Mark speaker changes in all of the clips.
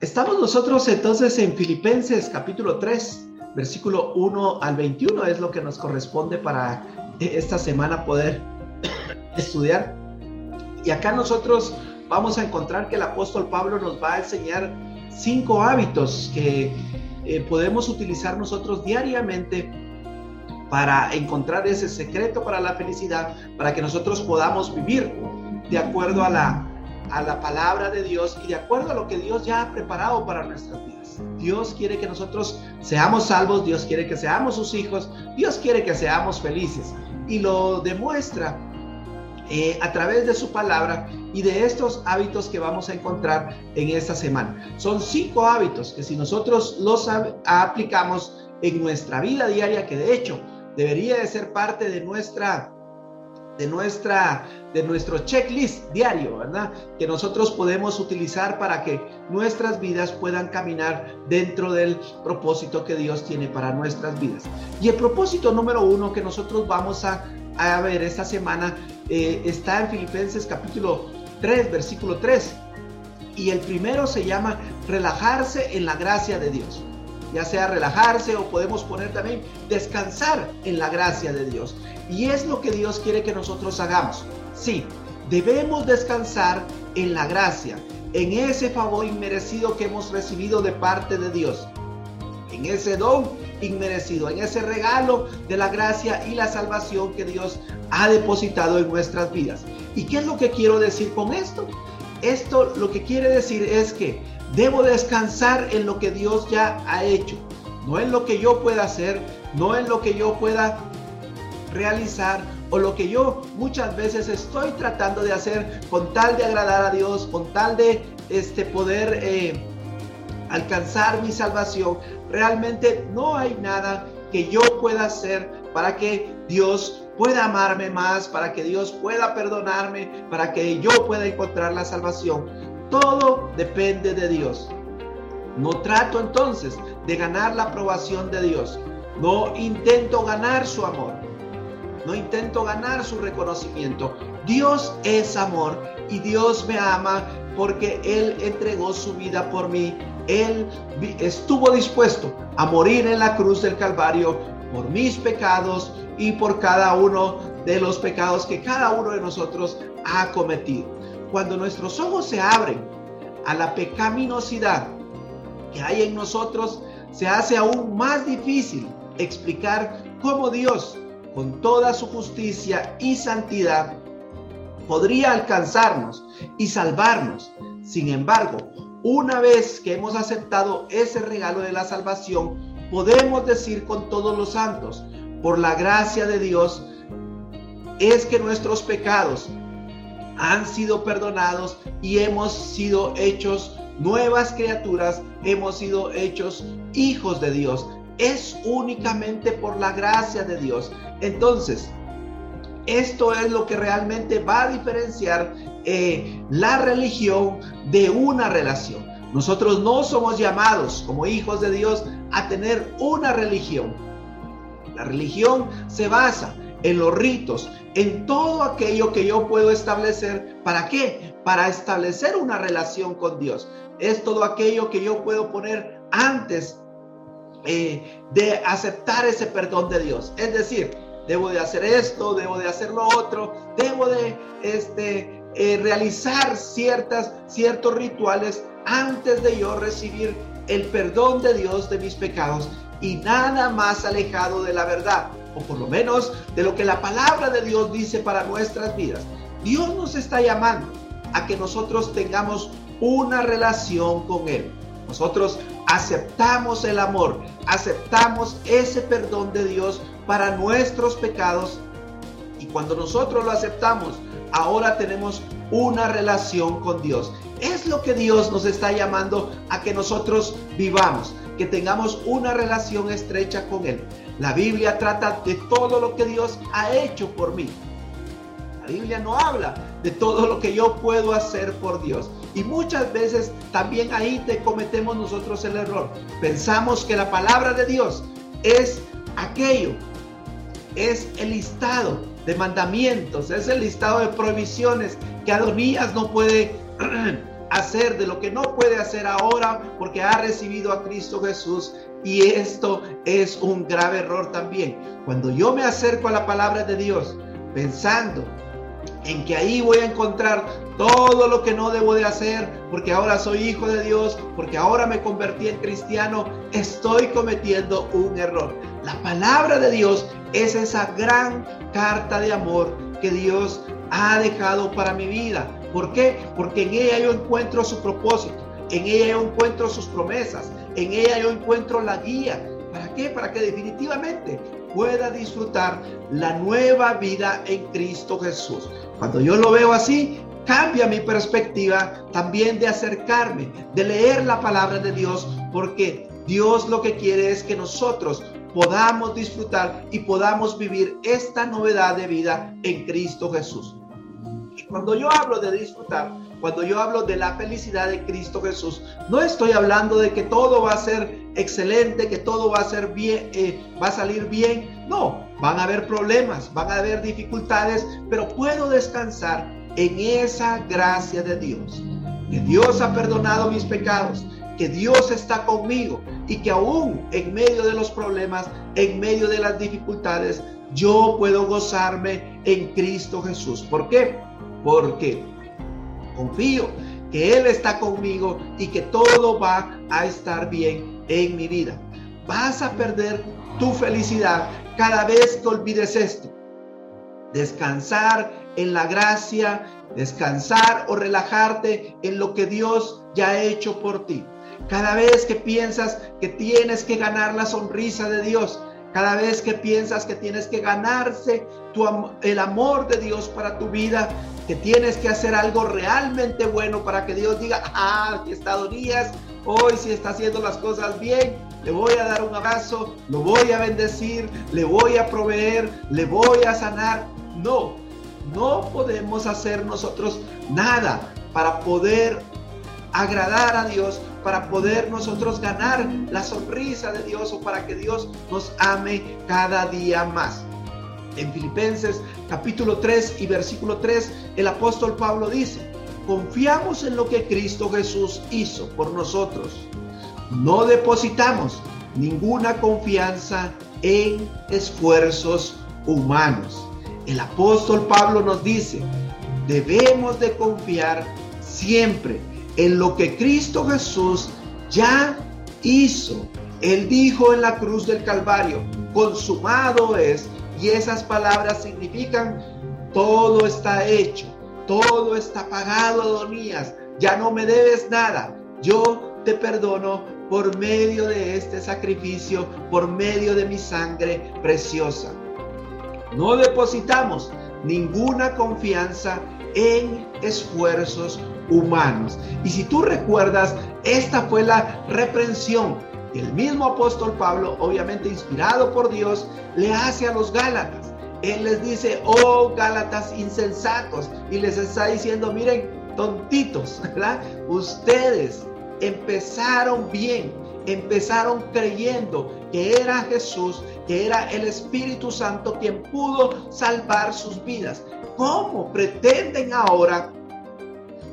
Speaker 1: Estamos nosotros entonces en Filipenses capítulo 3, versículo 1 al 21, es lo que nos corresponde para esta semana poder estudiar. Y acá nosotros vamos a encontrar que el apóstol Pablo nos va a enseñar cinco hábitos que eh, podemos utilizar nosotros diariamente para encontrar ese secreto para la felicidad, para que nosotros podamos vivir de acuerdo a la, a la palabra de Dios y de acuerdo a lo que Dios ya ha preparado para nuestras vidas. Dios quiere que nosotros seamos salvos, Dios quiere que seamos sus hijos, Dios quiere que seamos felices y lo demuestra eh, a través de su palabra y de estos hábitos que vamos a encontrar en esta semana. Son cinco hábitos que si nosotros los aplicamos en nuestra vida diaria, que de hecho debería de ser parte de nuestra de nuestra de nuestro checklist diario, ¿verdad? Que nosotros podemos utilizar para que nuestras vidas puedan caminar dentro del propósito que Dios tiene para nuestras vidas. Y el propósito número uno que nosotros vamos a, a ver esta semana eh, está en Filipenses capítulo 3, versículo 3. Y el primero se llama relajarse en la gracia de Dios ya sea relajarse o podemos poner también descansar en la gracia de Dios. Y es lo que Dios quiere que nosotros hagamos. Sí, debemos descansar en la gracia, en ese favor inmerecido que hemos recibido de parte de Dios, en ese don inmerecido, en ese regalo de la gracia y la salvación que Dios ha depositado en nuestras vidas. ¿Y qué es lo que quiero decir con esto? Esto lo que quiere decir es que Debo descansar en lo que Dios ya ha hecho, no en lo que yo pueda hacer, no en lo que yo pueda realizar o lo que yo muchas veces estoy tratando de hacer con tal de agradar a Dios, con tal de este poder eh, alcanzar mi salvación. Realmente no hay nada que yo pueda hacer para que Dios pueda amarme más, para que Dios pueda perdonarme, para que yo pueda encontrar la salvación. Todo depende de Dios. No trato entonces de ganar la aprobación de Dios. No intento ganar su amor. No intento ganar su reconocimiento. Dios es amor y Dios me ama porque Él entregó su vida por mí. Él estuvo dispuesto a morir en la cruz del Calvario por mis pecados y por cada uno de los pecados que cada uno de nosotros ha cometido. Cuando nuestros ojos se abren a la pecaminosidad que hay en nosotros, se hace aún más difícil explicar cómo Dios, con toda su justicia y santidad, podría alcanzarnos y salvarnos. Sin embargo, una vez que hemos aceptado ese regalo de la salvación, podemos decir con todos los santos, por la gracia de Dios, es que nuestros pecados han sido perdonados y hemos sido hechos nuevas criaturas, hemos sido hechos hijos de Dios. Es únicamente por la gracia de Dios. Entonces, esto es lo que realmente va a diferenciar eh, la religión de una relación. Nosotros no somos llamados como hijos de Dios a tener una religión. La religión se basa en los ritos, en todo aquello que yo puedo establecer. ¿Para qué? Para establecer una relación con Dios. Es todo aquello que yo puedo poner antes eh, de aceptar ese perdón de Dios. Es decir, debo de hacer esto, debo de hacer lo otro, debo de este, eh, realizar ciertas, ciertos rituales antes de yo recibir el perdón de Dios de mis pecados y nada más alejado de la verdad o por lo menos de lo que la palabra de Dios dice para nuestras vidas. Dios nos está llamando a que nosotros tengamos una relación con Él. Nosotros aceptamos el amor, aceptamos ese perdón de Dios para nuestros pecados y cuando nosotros lo aceptamos, ahora tenemos una relación con Dios. Es lo que Dios nos está llamando a que nosotros vivamos, que tengamos una relación estrecha con Él. La Biblia trata de todo lo que Dios ha hecho por mí. La Biblia no habla de todo lo que yo puedo hacer por Dios. Y muchas veces también ahí te cometemos nosotros el error. Pensamos que la palabra de Dios es aquello, es el listado de mandamientos, es el listado de prohibiciones que no puede hacer, de lo que no puede hacer ahora porque ha recibido a Cristo Jesús. Y esto es un grave error también. Cuando yo me acerco a la palabra de Dios pensando en que ahí voy a encontrar todo lo que no debo de hacer, porque ahora soy hijo de Dios, porque ahora me convertí en cristiano, estoy cometiendo un error. La palabra de Dios es esa gran carta de amor que Dios ha dejado para mi vida. ¿Por qué? Porque en ella yo encuentro su propósito, en ella yo encuentro sus promesas, en ella yo encuentro la guía. ¿Para qué? Para que definitivamente pueda disfrutar la nueva vida en Cristo Jesús. Cuando yo lo veo así, cambia mi perspectiva también de acercarme, de leer la palabra de Dios, porque Dios lo que quiere es que nosotros podamos disfrutar y podamos vivir esta novedad de vida en Cristo Jesús. Y cuando yo hablo de disfrutar, cuando yo hablo de la felicidad de Cristo Jesús, no estoy hablando de que todo va a ser excelente, que todo va a ser bien, eh, va a salir bien. No, van a haber problemas, van a haber dificultades, pero puedo descansar en esa gracia de Dios. Que Dios ha perdonado mis pecados, que Dios está conmigo y que aún en medio de los problemas, en medio de las dificultades, yo puedo gozarme en Cristo Jesús. ¿Por qué? Porque confío que Él está conmigo y que todo va a estar bien en mi vida. Vas a perder tu felicidad cada vez que olvides esto. Descansar en la gracia, descansar o relajarte en lo que Dios ya ha hecho por ti. Cada vez que piensas que tienes que ganar la sonrisa de Dios, cada vez que piensas que tienes que ganarse tu, el amor de Dios para tu vida, que tienes que hacer algo realmente bueno para que Dios diga, ah, aquí está hoy sí está haciendo las cosas bien, le voy a dar un abrazo, lo voy a bendecir, le voy a proveer, le voy a sanar. No, no podemos hacer nosotros nada para poder agradar a Dios, para poder nosotros ganar la sonrisa de Dios o para que Dios nos ame cada día más. En Filipenses capítulo 3 y versículo 3, el apóstol Pablo dice, confiamos en lo que Cristo Jesús hizo por nosotros. No depositamos ninguna confianza en esfuerzos humanos. El apóstol Pablo nos dice, debemos de confiar siempre en lo que Cristo Jesús ya hizo. Él dijo en la cruz del Calvario, consumado es y esas palabras significan, todo está hecho, todo está pagado, Adonías, ya no me debes nada. Yo te perdono por medio de este sacrificio, por medio de mi sangre preciosa. No depositamos ninguna confianza en esfuerzos humanos. Y si tú recuerdas, esta fue la reprensión el mismo apóstol Pablo, obviamente inspirado por Dios, le hace a los Gálatas. Él les dice, oh Gálatas insensatos, y les está diciendo, miren, tontitos, ¿verdad? Ustedes empezaron bien, empezaron creyendo que era Jesús, que era el Espíritu Santo quien pudo salvar sus vidas. ¿Cómo pretenden ahora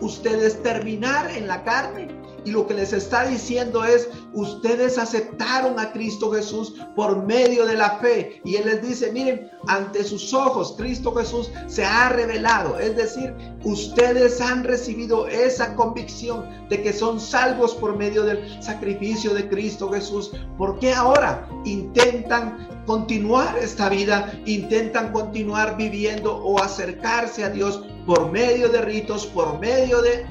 Speaker 1: ustedes terminar en la carne? Y lo que les está diciendo es, ustedes aceptaron a Cristo Jesús por medio de la fe. Y Él les dice, miren, ante sus ojos Cristo Jesús se ha revelado. Es decir, ustedes han recibido esa convicción de que son salvos por medio del sacrificio de Cristo Jesús. ¿Por qué ahora intentan continuar esta vida, intentan continuar viviendo o acercarse a Dios por medio de ritos, por medio de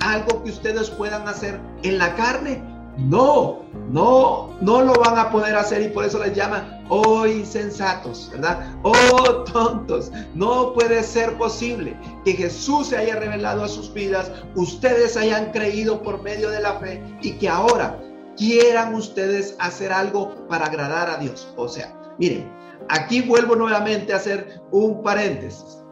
Speaker 1: algo que ustedes puedan hacer en la carne. No, no, no lo van a poder hacer y por eso les llaman, oh insensatos, ¿verdad? Oh tontos. No puede ser posible que Jesús se haya revelado a sus vidas, ustedes hayan creído por medio de la fe y que ahora quieran ustedes hacer algo para agradar a Dios. O sea, miren, aquí vuelvo nuevamente a hacer un paréntesis.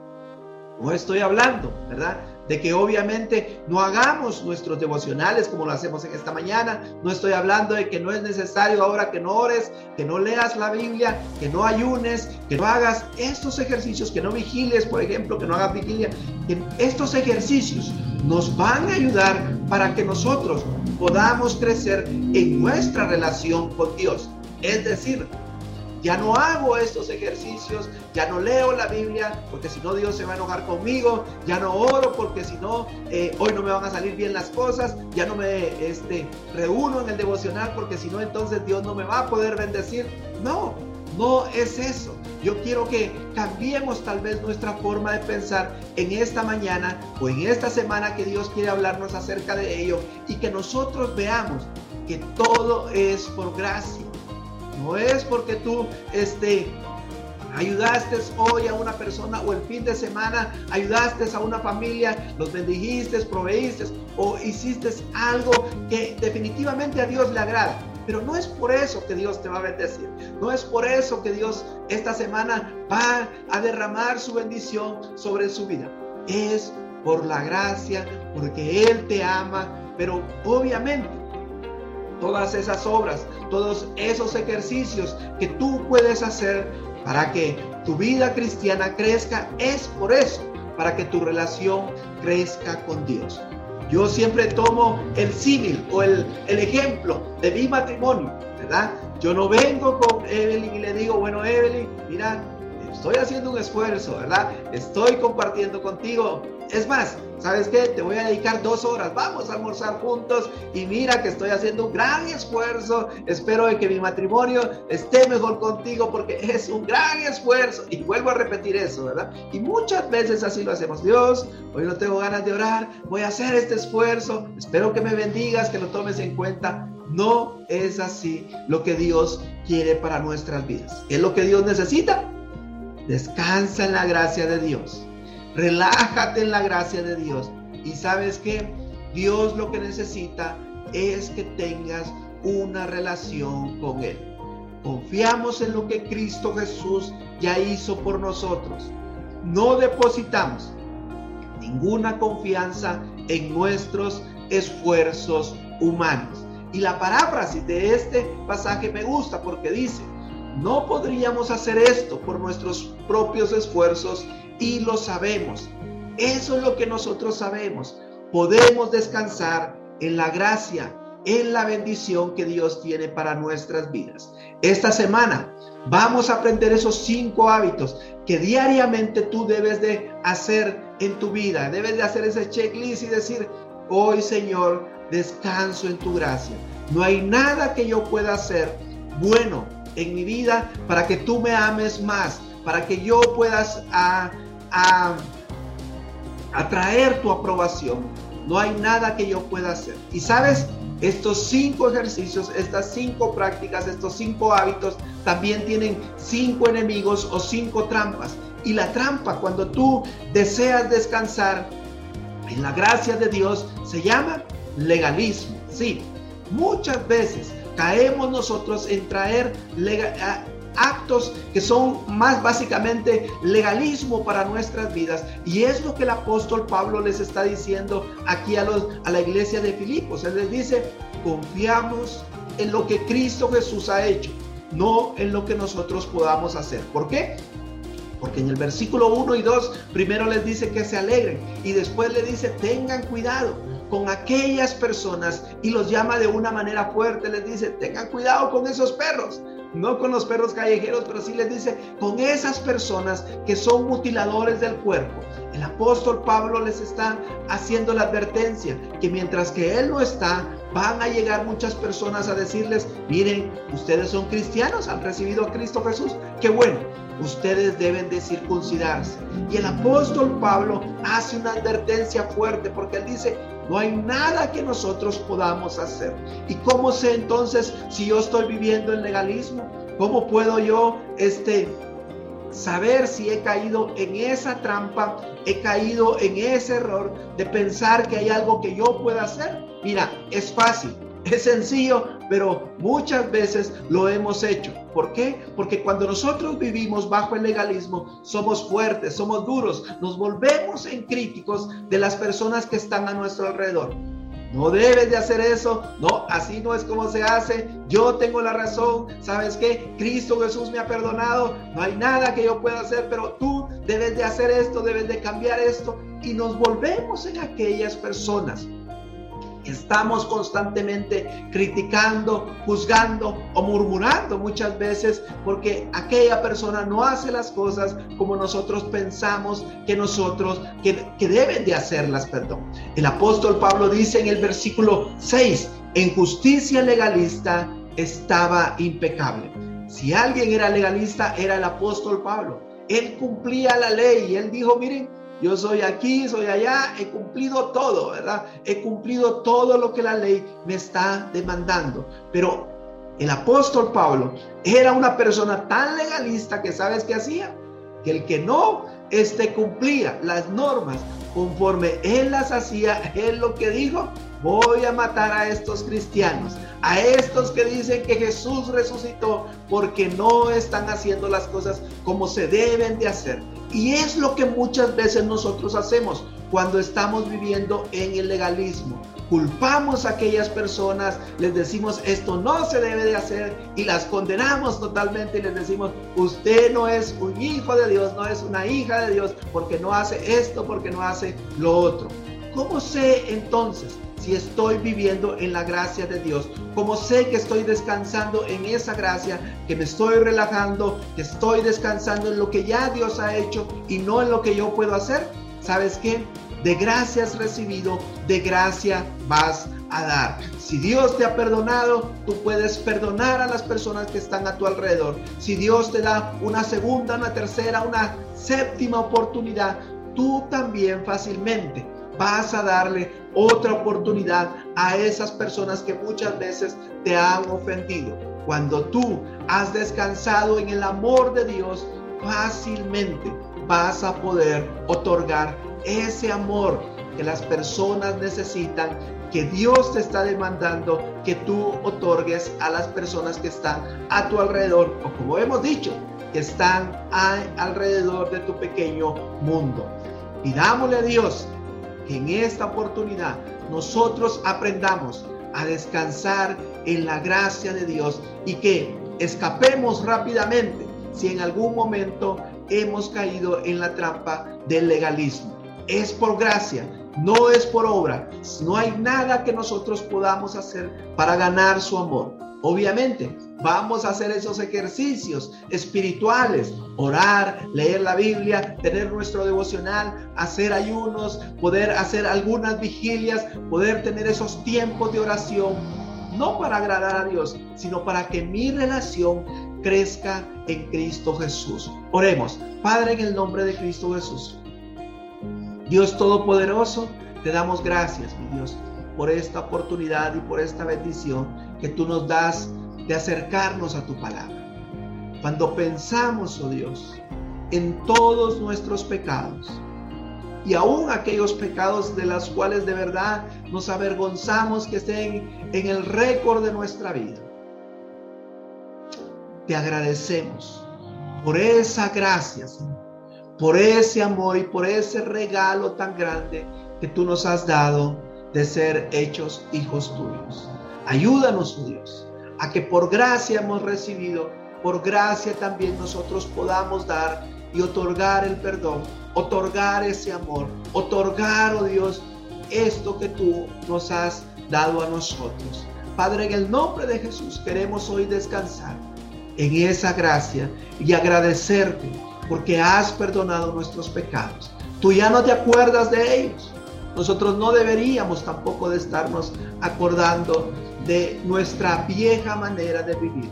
Speaker 1: No estoy hablando, ¿verdad? de que obviamente no hagamos nuestros devocionales como lo hacemos en esta mañana. No estoy hablando de que no es necesario ahora que no ores, que no leas la Biblia, que no ayunes, que no hagas estos ejercicios, que no vigiles, por ejemplo, que no hagas vigilia. estos ejercicios nos van a ayudar para que nosotros podamos crecer en nuestra relación con Dios. Es decir, ya no hago estos ejercicios, ya no leo la Biblia, porque si no Dios se va a enojar conmigo, ya no oro, porque si no, eh, hoy no me van a salir bien las cosas, ya no me este, reúno en el devocional, porque si no, entonces Dios no me va a poder bendecir. No, no es eso. Yo quiero que cambiemos tal vez nuestra forma de pensar en esta mañana o en esta semana que Dios quiere hablarnos acerca de ello y que nosotros veamos que todo es por gracia no es porque tú este, ayudaste hoy a una persona o el fin de semana ayudaste a una familia, los bendijiste, proveíste o hiciste algo que definitivamente a Dios le agrada. Pero no es por eso que Dios te va a bendecir. No es por eso que Dios esta semana va a derramar su bendición sobre su vida. Es por la gracia, porque Él te ama. Pero obviamente todas esas obras, todos esos ejercicios que tú puedes hacer para que tu vida cristiana crezca, es por eso, para que tu relación crezca con Dios. Yo siempre tomo el símil o el, el ejemplo de mi matrimonio, ¿verdad? Yo no vengo con Evelyn y le digo, bueno, Evelyn, mira, estoy haciendo un esfuerzo, ¿verdad? Estoy compartiendo contigo. Es más, ¿sabes qué? Te voy a dedicar dos horas, vamos a almorzar juntos y mira que estoy haciendo un gran esfuerzo. Espero de que mi matrimonio esté mejor contigo porque es un gran esfuerzo. Y vuelvo a repetir eso, ¿verdad? Y muchas veces así lo hacemos. Dios, hoy no tengo ganas de orar, voy a hacer este esfuerzo. Espero que me bendigas, que lo tomes en cuenta. No es así lo que Dios quiere para nuestras vidas. ¿Qué es lo que Dios necesita? Descansa en la gracia de Dios. Relájate en la gracia de Dios. Y sabes que Dios lo que necesita es que tengas una relación con Él. Confiamos en lo que Cristo Jesús ya hizo por nosotros. No depositamos ninguna confianza en nuestros esfuerzos humanos. Y la paráfrasis de este pasaje me gusta porque dice, no podríamos hacer esto por nuestros propios esfuerzos y lo sabemos. Eso es lo que nosotros sabemos. Podemos descansar en la gracia, en la bendición que Dios tiene para nuestras vidas. Esta semana vamos a aprender esos cinco hábitos que diariamente tú debes de hacer en tu vida. Debes de hacer ese checklist y decir, hoy Señor, descanso en tu gracia. No hay nada que yo pueda hacer bueno en mi vida para que tú me ames más, para que yo puedas a, atraer tu aprobación. No hay nada que yo pueda hacer. Y sabes, estos cinco ejercicios, estas cinco prácticas, estos cinco hábitos también tienen cinco enemigos o cinco trampas. Y la trampa, cuando tú deseas descansar en la gracia de Dios, se llama legalismo. Sí, muchas veces caemos nosotros en traer actos que son más básicamente legalismo para nuestras vidas. Y es lo que el apóstol Pablo les está diciendo aquí a, los, a la iglesia de Filipos. Él les dice, confiamos en lo que Cristo Jesús ha hecho, no en lo que nosotros podamos hacer. ¿Por qué? Porque en el versículo 1 y 2 primero les dice que se alegren y después le dice tengan cuidado con aquellas personas y los llama de una manera fuerte, les dice tengan cuidado con esos perros, no con los perros callejeros, pero sí les dice con esas personas que son mutiladores del cuerpo. El apóstol Pablo les está haciendo la advertencia que mientras que él no está, van a llegar muchas personas a decirles, miren, ustedes son cristianos, han recibido a Cristo Jesús, qué bueno, ustedes deben de circuncidarse. Y el apóstol Pablo hace una advertencia fuerte porque él dice, no hay nada que nosotros podamos hacer. ¿Y cómo sé entonces si yo estoy viviendo el legalismo? ¿Cómo puedo yo este saber si he caído en esa trampa, he caído en ese error de pensar que hay algo que yo pueda hacer? Mira, es fácil. Es sencillo, pero muchas veces lo hemos hecho. ¿Por qué? Porque cuando nosotros vivimos bajo el legalismo, somos fuertes, somos duros, nos volvemos en críticos de las personas que están a nuestro alrededor. No debes de hacer eso. No, así no es como se hace. Yo tengo la razón. ¿Sabes qué? Cristo Jesús me ha perdonado. No hay nada que yo pueda hacer, pero tú debes de hacer esto, debes de cambiar esto. Y nos volvemos en aquellas personas Estamos constantemente criticando, juzgando o murmurando muchas veces porque aquella persona no hace las cosas como nosotros pensamos que nosotros, que, que deben de hacerlas, perdón. El apóstol Pablo dice en el versículo 6, en justicia legalista estaba impecable. Si alguien era legalista, era el apóstol Pablo. Él cumplía la ley y él dijo, miren, yo soy aquí, soy allá, he cumplido todo, ¿verdad? He cumplido todo lo que la ley me está demandando. Pero el apóstol Pablo era una persona tan legalista que sabes qué hacía, que el que no este cumplía las normas conforme él las hacía, él lo que dijo, voy a matar a estos cristianos, a estos que dicen que Jesús resucitó porque no están haciendo las cosas como se deben de hacer. Y es lo que muchas veces nosotros hacemos cuando estamos viviendo en el legalismo. Culpamos a aquellas personas, les decimos esto no se debe de hacer y las condenamos totalmente y les decimos usted no es un hijo de Dios, no es una hija de Dios porque no hace esto, porque no hace lo otro. ¿Cómo sé entonces si estoy viviendo en la gracia de Dios? ¿Cómo sé que estoy descansando en esa gracia, que me estoy relajando, que estoy descansando en lo que ya Dios ha hecho y no en lo que yo puedo hacer? ¿Sabes qué? De gracia has recibido, de gracia vas a dar. Si Dios te ha perdonado, tú puedes perdonar a las personas que están a tu alrededor. Si Dios te da una segunda, una tercera, una séptima oportunidad, tú también fácilmente vas a darle otra oportunidad a esas personas que muchas veces te han ofendido. Cuando tú has descansado en el amor de Dios, fácilmente vas a poder otorgar ese amor que las personas necesitan, que Dios te está demandando que tú otorgues a las personas que están a tu alrededor, o como hemos dicho, que están alrededor de tu pequeño mundo. Pidámosle a Dios que en esta oportunidad nosotros aprendamos a descansar en la gracia de Dios y que escapemos rápidamente si en algún momento hemos caído en la trampa del legalismo. Es por gracia, no es por obra. No hay nada que nosotros podamos hacer para ganar su amor. Obviamente, vamos a hacer esos ejercicios espirituales, orar, leer la Biblia, tener nuestro devocional, hacer ayunos, poder hacer algunas vigilias, poder tener esos tiempos de oración, no para agradar a Dios, sino para que mi relación crezca en Cristo Jesús. Oremos, Padre, en el nombre de Cristo Jesús. Dios Todopoderoso, te damos gracias, mi Dios por esta oportunidad y por esta bendición que tú nos das de acercarnos a tu palabra. Cuando pensamos, oh Dios, en todos nuestros pecados y aún aquellos pecados de los cuales de verdad nos avergonzamos que estén en el récord de nuestra vida, te agradecemos por esa gracia, por ese amor y por ese regalo tan grande que tú nos has dado de ser hechos hijos tuyos. Ayúdanos, oh Dios, a que por gracia hemos recibido, por gracia también nosotros podamos dar y otorgar el perdón, otorgar ese amor, otorgar, oh Dios, esto que tú nos has dado a nosotros. Padre, en el nombre de Jesús queremos hoy descansar en esa gracia y agradecerte porque has perdonado nuestros pecados. Tú ya no te acuerdas de ellos. Nosotros no deberíamos tampoco de estarnos acordando de nuestra vieja manera de vivir.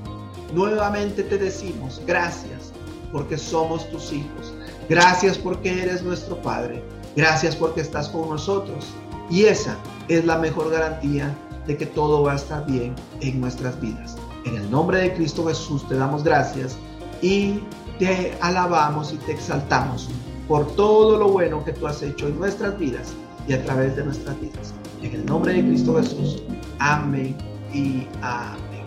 Speaker 1: Nuevamente te decimos gracias porque somos tus hijos. Gracias porque eres nuestro Padre. Gracias porque estás con nosotros. Y esa es la mejor garantía de que todo va a estar bien en nuestras vidas. En el nombre de Cristo Jesús te damos gracias y te alabamos y te exaltamos por todo lo bueno que tú has hecho en nuestras vidas y a través de nuestras vidas. En el nombre de Cristo Jesús. Amén y amén.